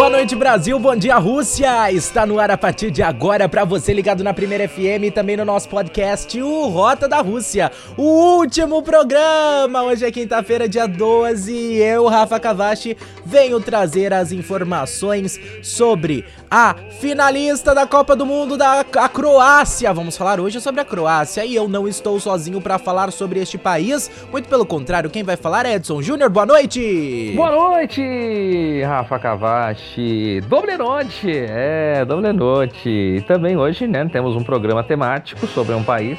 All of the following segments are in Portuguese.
Boa noite, Brasil. Bom dia, Rússia. Está no ar a partir de agora para você ligado na Primeira FM e também no nosso podcast, o Rota da Rússia. O último programa. Hoje é quinta-feira, dia 12, e eu, Rafa Cavachi, venho trazer as informações sobre a finalista da Copa do Mundo da a Croácia. Vamos falar hoje sobre a Croácia e eu não estou sozinho para falar sobre este país. Muito pelo contrário, quem vai falar é Edson Júnior. Boa noite. Boa noite, Rafa Cavachi. Doble noite, é, doble noite. E também hoje, né, temos um programa temático sobre um país.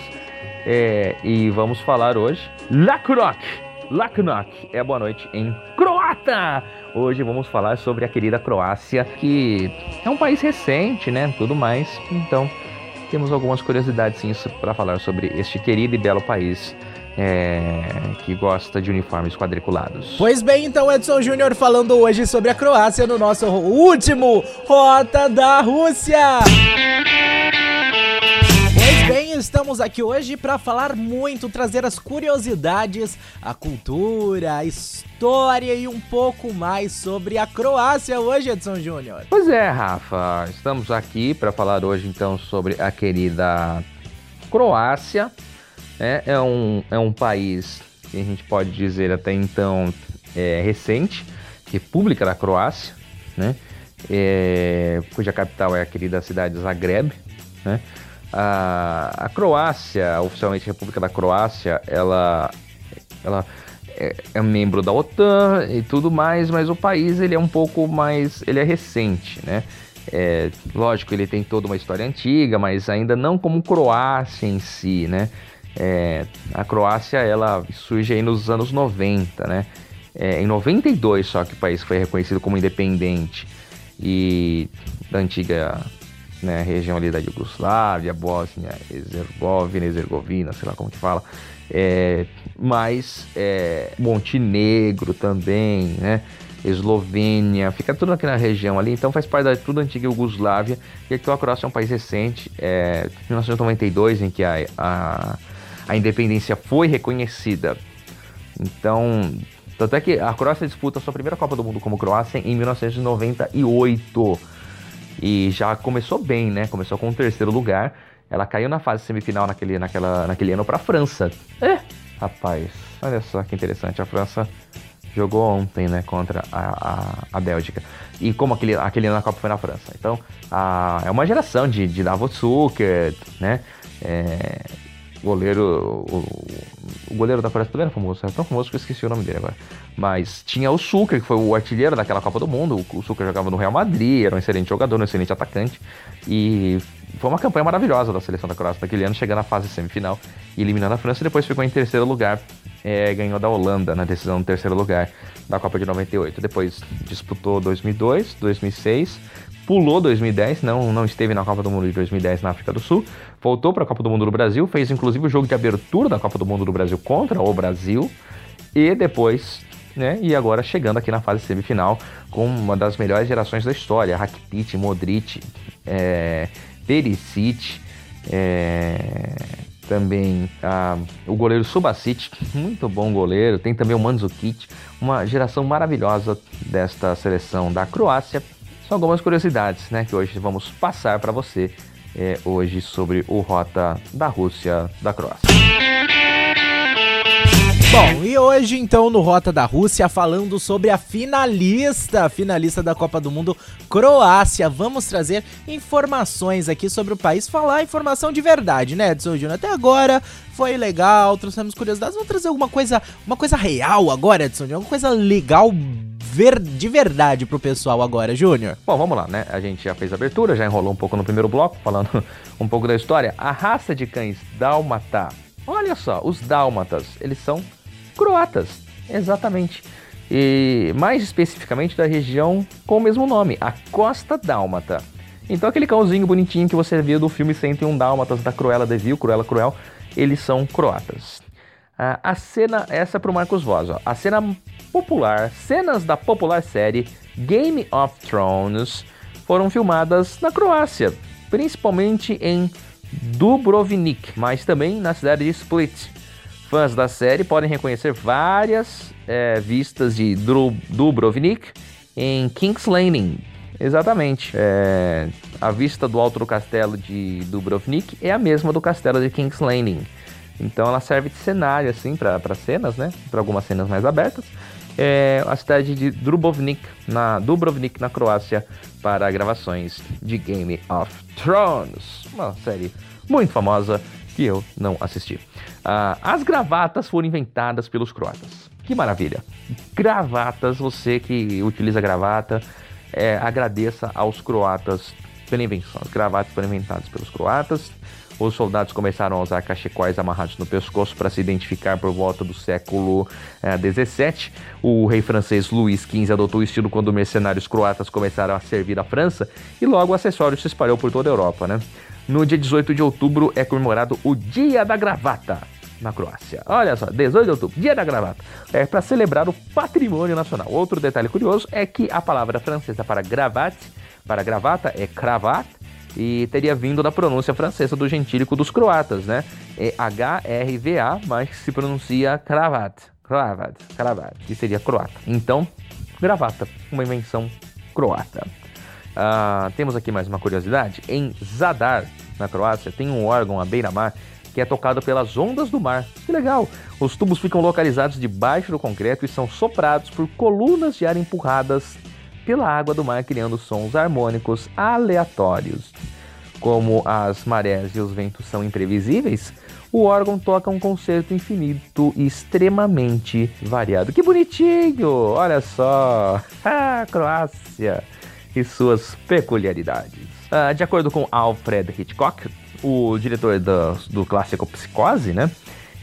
É, e vamos falar hoje Laknok. Laknok é boa noite em croata. Hoje vamos falar sobre a querida Croácia, que é um país recente, né, tudo mais. Então, temos algumas curiosidades para falar sobre este querido e belo país é, que gosta de uniformes quadriculados. Pois bem, então Edson Júnior falando hoje sobre a Croácia no nosso último Rota da Rússia. Estamos aqui hoje para falar muito, trazer as curiosidades, a cultura, a história e um pouco mais sobre a Croácia hoje, Edson Júnior. Pois é, Rafa, estamos aqui para falar hoje então sobre a querida Croácia. É, é, um, é um país que a gente pode dizer até então é, recente, República da Croácia, né? É, cuja capital é a querida cidade de Zagreb, né? A, a Croácia, oficialmente República da Croácia, ela, ela é, é, membro da OTAN e tudo mais, mas o país ele é um pouco mais, ele é recente, né? É, lógico, ele tem toda uma história antiga, mas ainda não como Croácia em si, né? É, a Croácia ela surge aí nos anos 90, né? É, em 92 só que o país foi reconhecido como independente e da antiga né, região ali da Iugoslávia, Bósnia, Herzegovina, Herzegovina, sei lá como que fala. É, mas é, Montenegro também, né? Eslovênia, fica tudo aqui na região ali, então faz parte da tudo antiga Iugoslávia, e aqui a Croácia é um país recente, é 1992 em que a, a a independência foi reconhecida. Então, tanto é que a Croácia disputa a sua primeira Copa do Mundo como Croácia em 1998. E já começou bem, né? Começou com o terceiro lugar. Ela caiu na fase semifinal naquele, naquela, naquele ano para a França. É, rapaz, olha só que interessante. A França jogou ontem, né, contra a, a, a Bélgica. E como aquele, aquele ano a Copa foi na França. Então, a, é uma geração de, de Davos Zucker, né? É, goleiro. O, o goleiro da Coreia também era famoso, era tão famoso que eu esqueci o nome dele agora. Mas tinha o Sucre, que foi o artilheiro daquela Copa do Mundo. O Sucre jogava no Real Madrid, era um excelente jogador, um excelente atacante. E foi uma campanha maravilhosa da seleção da Croácia naquele ano, chegando à fase semifinal e eliminando a França. E depois ficou em terceiro lugar, é, ganhou da Holanda na decisão do terceiro lugar da Copa de 98. Depois disputou 2002, 2006 pulou 2010, não, não esteve na Copa do Mundo de 2010 na África do Sul, voltou para a Copa do Mundo do Brasil, fez inclusive o jogo de abertura da Copa do Mundo do Brasil contra o Brasil e depois, né, e agora chegando aqui na fase semifinal com uma das melhores gerações da história, Rakitic, Modric, é, Perisic, é, também ah, o goleiro Subasic, muito bom goleiro, tem também o Mandzukic, uma geração maravilhosa desta seleção da Croácia são algumas curiosidades, né, que hoje vamos passar para você é, hoje sobre o Rota da Rússia da Croácia. Bom, e hoje então no Rota da Rússia falando sobre a finalista, finalista da Copa do Mundo, Croácia. Vamos trazer informações aqui sobre o país, falar informação de verdade, né, Edson Júnior? Até agora foi legal, trouxemos curiosidades, vamos trazer alguma coisa, uma coisa real agora, Edson Júnior, alguma coisa legal ver, de verdade pro pessoal agora, Júnior? Bom, vamos lá, né? A gente já fez a abertura, já enrolou um pouco no primeiro bloco, falando um pouco da história. A raça de cães dálmata, olha só, os dálmatas, eles são croatas, exatamente. e mais especificamente da região com o mesmo nome, a Costa Dálmata. Então aquele cãozinho bonitinho que você viu do filme 101 Dálmatas da Cruella de Vil, Cruella Cruel, eles são croatas. Ah, a cena, essa é pro Marcos Voz, ó. A cena popular, cenas da popular série Game of Thrones foram filmadas na Croácia, principalmente em Dubrovnik, mas também na cidade de Split. Fãs da série podem reconhecer várias é, vistas de Dubrovnik em King's Landing. Exatamente. É, a vista do alto do castelo de Dubrovnik é a mesma do castelo de King's Landing. Então ela serve de cenário assim para cenas, né? Para algumas cenas mais abertas. É a cidade de Dubrovnik na Dubrovnik na Croácia para gravações de Game of Thrones, uma série muito famosa que eu não assisti. Ah, as gravatas foram inventadas pelos croatas. Que maravilha! Gravatas, você que utiliza gravata, é, agradeça aos croatas pela invenção. As gravatas foram inventadas pelos croatas. Os soldados começaram a usar cachecóis amarrados no pescoço para se identificar por volta do século XVII. É, o rei francês Luís XV adotou o estilo quando mercenários croatas começaram a servir a França e logo o acessório se espalhou por toda a Europa. Né? No dia 18 de outubro é comemorado o Dia da Gravata na Croácia. Olha só, 18 de outubro, Dia da Gravata. É para celebrar o patrimônio nacional. Outro detalhe curioso é que a palavra francesa para gravate, para gravata é cravate e teria vindo da pronúncia francesa do gentílico dos croatas, né? É H-R-V-A, mas se pronuncia cravate, cravate, cravate, que seria croata. Então, gravata, uma invenção croata. Ah, temos aqui mais uma curiosidade. Em Zadar, na Croácia, tem um órgão à beira-mar que é tocado pelas ondas do mar. Que legal! Os tubos ficam localizados debaixo do concreto e são soprados por colunas de ar empurradas pela água do mar, criando sons harmônicos aleatórios. Como as marés e os ventos são imprevisíveis, o órgão toca um concerto infinito e extremamente variado. Que bonitinho! Olha só! Croácia! E suas peculiaridades. Ah, de acordo com Alfred Hitchcock, o diretor do, do clássico Psicose, né?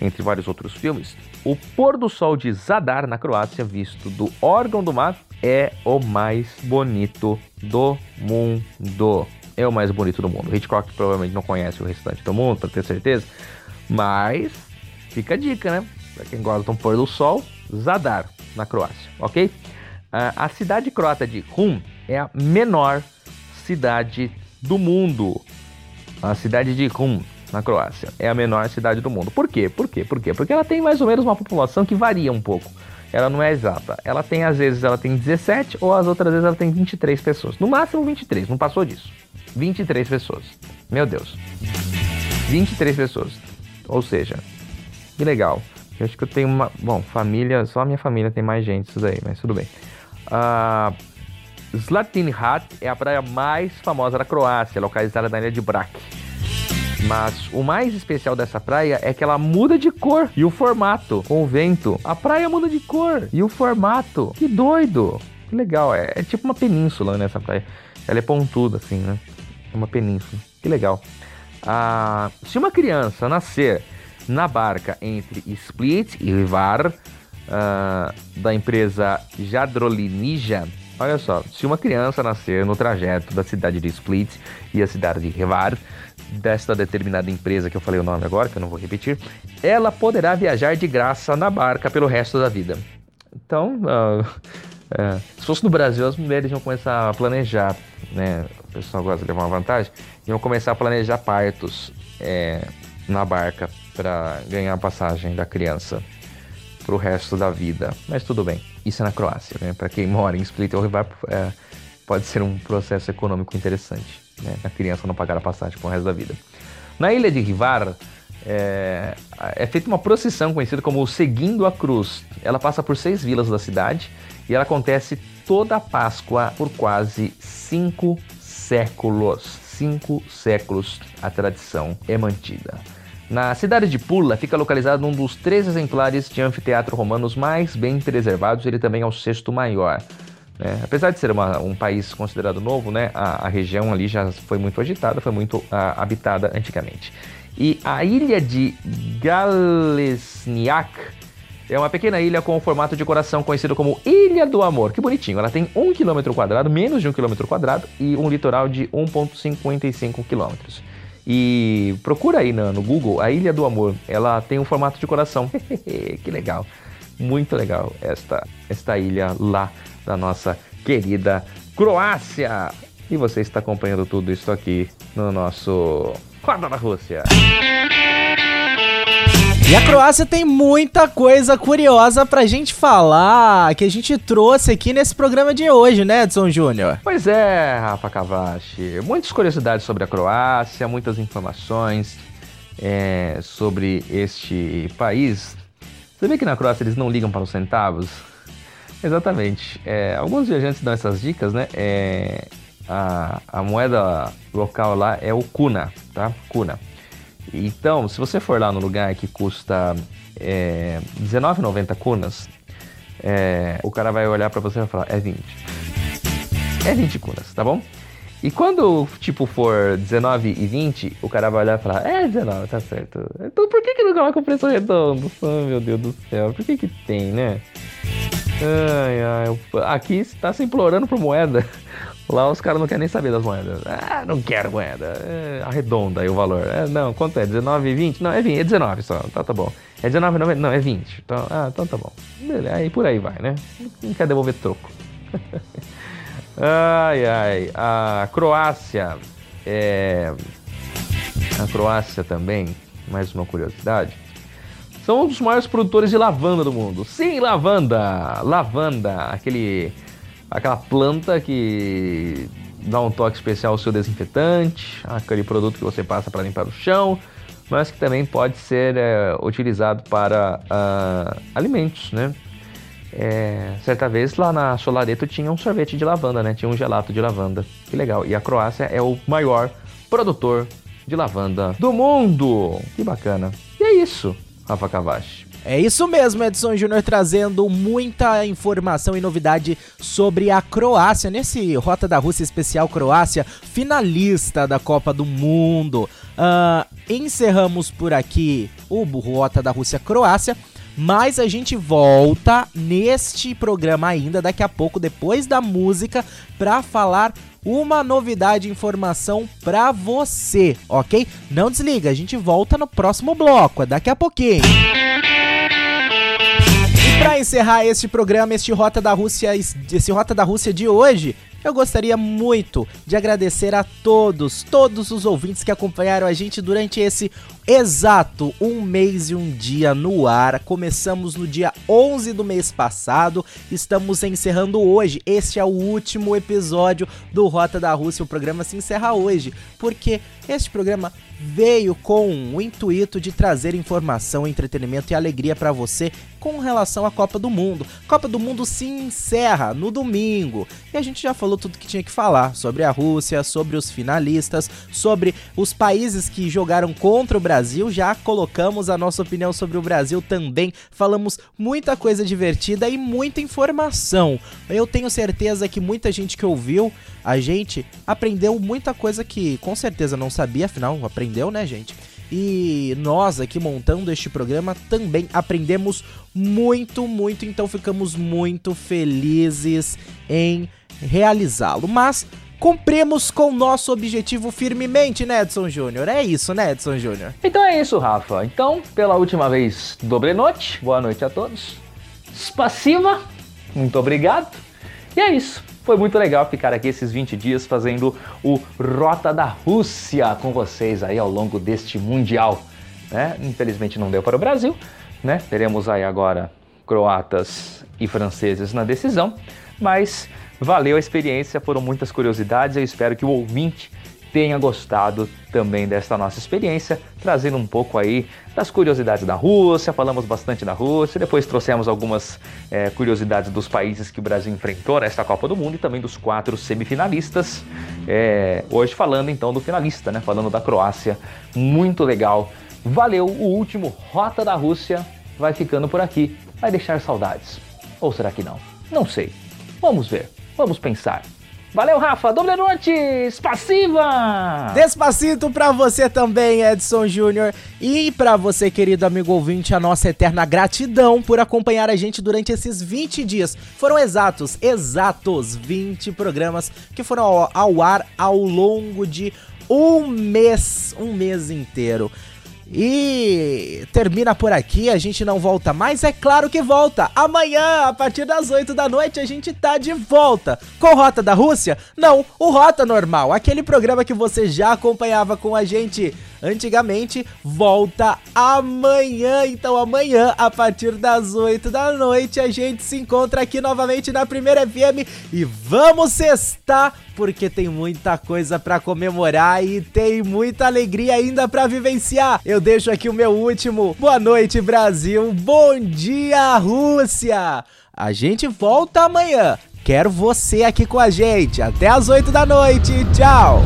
Entre vários outros filmes, o pôr do sol de Zadar, na Croácia, visto do órgão do mar, é o mais bonito do mundo. É o mais bonito do mundo. Hitchcock provavelmente não conhece o restante do mundo, para ter certeza. Mas fica a dica, né? Para quem gosta de um pôr do sol, Zadar, na Croácia, ok? a cidade croata de Rum é a menor cidade do mundo. A cidade de Rum, na Croácia, é a menor cidade do mundo. Por quê? Por quê? Por quê? Porque ela tem mais ou menos uma população que varia um pouco. Ela não é exata. Ela tem, às vezes, ela tem 17 ou as outras vezes ela tem 23 pessoas. No máximo 23, não passou disso. 23 pessoas. Meu Deus. 23 pessoas. Ou seja, que legal. Eu acho que eu tenho uma. Bom, família. Só a minha família tem mais gente, isso daí, mas tudo bem. Uh, Zlatini Hat é a praia mais famosa da Croácia, localizada na ilha de Brac. Mas o mais especial dessa praia é que ela muda de cor e o formato com o vento. A praia muda de cor e o formato. Que doido! Que legal, é, é tipo uma península nessa praia. Ela é pontuda assim, né? É uma península. Que legal. Ah, se uma criança nascer na barca entre Split e Rivar, ah, da empresa Jadrolinija, Olha só, se uma criança nascer no trajeto da cidade de Split e a cidade de Revar, desta determinada empresa que eu falei o nome agora, que eu não vou repetir, ela poderá viajar de graça na barca pelo resto da vida. Então, uh, se fosse no Brasil, as mulheres iam começar a planejar, né? O pessoal gosta de levar uma vantagem, iam começar a planejar partos é, na barca para ganhar a passagem da criança para o resto da vida. Mas tudo bem. Isso é na Croácia, né? Para quem mora em Split ou Rivar, é, pode ser um processo econômico interessante, né? A criança não pagar a passagem o resto da vida. Na ilha de Rivar, é, é, feita uma procissão conhecida como Seguindo a Cruz. Ela passa por seis vilas da cidade e ela acontece toda a Páscoa por quase cinco séculos. Cinco séculos a tradição é mantida. Na cidade de Pula fica localizado um dos três exemplares de anfiteatro romanos mais bem preservados, ele também é o sexto maior. Né? Apesar de ser uma, um país considerado novo, né, a, a, região ali já foi muito agitada, foi muito habitada antigamente. E a ilha de Galesniak É uma pequena ilha com o formato de coração conhecido como Ilha do Amor. Que bonitinho. Ela tem 1 km menos de 1 km e um litoral de 1,55 km. E procura aí no, no, Google a Ilha do Amor. Ela tem um formato de coração. que legal. Muito legal esta, esta ilha lá da nossa querida Croácia. E você está acompanhando tudo isso aqui no nosso Roda da Rússia. E a Croácia tem muita coisa curiosa pra gente falar, que a gente trouxe aqui nesse programa de hoje, né, Edson Júnior? Pois é, Rafa Cavachi. Muitas curiosidades sobre a Croácia, muitas informações é, sobre este país. Você vê que na Croácia eles não ligam para os centavos? Exatamente. É, alguns viajantes dão essas dicas, né? É, a, a moeda local lá é o kuna, tá? Kuna. Então, se você for lá no lugar que custa é, R$19,90 cunas, é, o cara vai olhar para você e vai falar, é 20. É 20 cunas, tá bom? E quando, tipo, for 19 e 20, o cara vai olhar e falar, é 19, tá certo. Então por que que não coloca o preço redondo? Oh, meu Deus do céu, por que que tem, né? Ai, ai, aqui está se implorando por moeda. Lá os caras não querem nem saber das moedas. Ah, não quero moeda. É, arredonda aí o valor. É, não, quanto é? 19, 20? Não, é 20, é 19 só. Tá, tá bom. É 19,90? Não, é 20. Então, ah, então tá bom. Beleza, aí por aí vai, né? Não quer devolver troco. ai, ai. A Croácia. É... A Croácia também, mais uma curiosidade. São um dos maiores produtores de lavanda do mundo. Sim, lavanda! Lavanda, aquele aquela planta que dá um toque especial ao seu desinfetante, aquele produto que você passa para limpar o chão, mas que também pode ser é, utilizado para uh, alimentos, né? É, certa vez lá na Solareto tinha um sorvete de lavanda, né? Tinha um gelato de lavanda. Que legal. E a Croácia é o maior produtor de lavanda do mundo. Que bacana. E é isso, Rafa Cavachi. É isso mesmo, Edson Júnior trazendo muita informação e novidade sobre a Croácia nesse Rota da Rússia especial Croácia, finalista da Copa do Mundo. Uh, encerramos por aqui o Rota da Rússia Croácia. Mas a gente volta neste programa ainda daqui a pouco, depois da música, para falar uma novidade, informação para você, ok? Não desliga, a gente volta no próximo bloco, é daqui a pouquinho. Para encerrar este programa, este Rota da Rússia, esse Rota da Rússia de hoje, eu gostaria muito de agradecer a todos, todos os ouvintes que acompanharam a gente durante esse exato um mês e um dia no ar. Começamos no dia 11 do mês passado, estamos encerrando hoje. Este é o último episódio do Rota da Rússia. O programa se encerra hoje, porque este programa veio com o intuito de trazer informação, entretenimento e alegria para você com relação à Copa do Mundo. Copa do Mundo se encerra no domingo e a gente já falou tudo que tinha que falar sobre a Rússia, sobre os finalistas, sobre os países que jogaram contra o Brasil. Já colocamos a nossa opinião sobre o Brasil também. Falamos muita coisa divertida e muita informação. Eu tenho certeza que muita gente que ouviu a gente aprendeu muita coisa que com certeza não sabia, afinal aprendeu, né, gente? E nós aqui montando este programa também aprendemos muito, muito, então ficamos muito felizes em realizá-lo. Mas cumprimos com nosso objetivo firmemente, né, Edson Júnior? É isso, né, Edson Júnior? Então é isso, Rafa. Então, pela última vez, dobre noite. Boa noite a todos. Spassiva. Muito obrigado. E é isso. Foi muito legal ficar aqui esses 20 dias fazendo o Rota da Rússia com vocês aí ao longo deste Mundial. Né? Infelizmente não deu para o Brasil, né? Teremos aí agora croatas e franceses na decisão, mas valeu a experiência, foram muitas curiosidades, eu espero que o ouvinte tenha gostado também desta nossa experiência, trazendo um pouco aí das curiosidades da Rússia, falamos bastante da Rússia, depois trouxemos algumas é, curiosidades dos países que o Brasil enfrentou nesta Copa do Mundo e também dos quatro semifinalistas. É, hoje falando então do finalista, né? Falando da Croácia, muito legal. Valeu, o último Rota da Rússia vai ficando por aqui, vai deixar saudades. Ou será que não? Não sei. Vamos ver, vamos pensar. Valeu, Rafa. Doble noite, passiva. Despacito pra você também, Edson Júnior. E pra você, querido amigo ouvinte, a nossa eterna gratidão por acompanhar a gente durante esses 20 dias. Foram exatos, exatos 20 programas que foram ao ar ao longo de um mês, um mês inteiro. E termina por aqui, a gente não volta mais, é claro que volta. Amanhã, a partir das 8 da noite, a gente tá de volta. Com Rota da Rússia? Não, o Rota Normal, aquele programa que você já acompanhava com a gente antigamente, volta amanhã. Então amanhã, a partir das 8 da noite, a gente se encontra aqui novamente na Primeira FM e vamos cestar porque tem muita coisa para comemorar e tem muita alegria ainda para vivenciar. Eu deixo aqui o meu último. Boa noite, Brasil. Bom dia, Rússia. A gente volta amanhã. Quero você aqui com a gente. Até as 8 da noite. Tchau.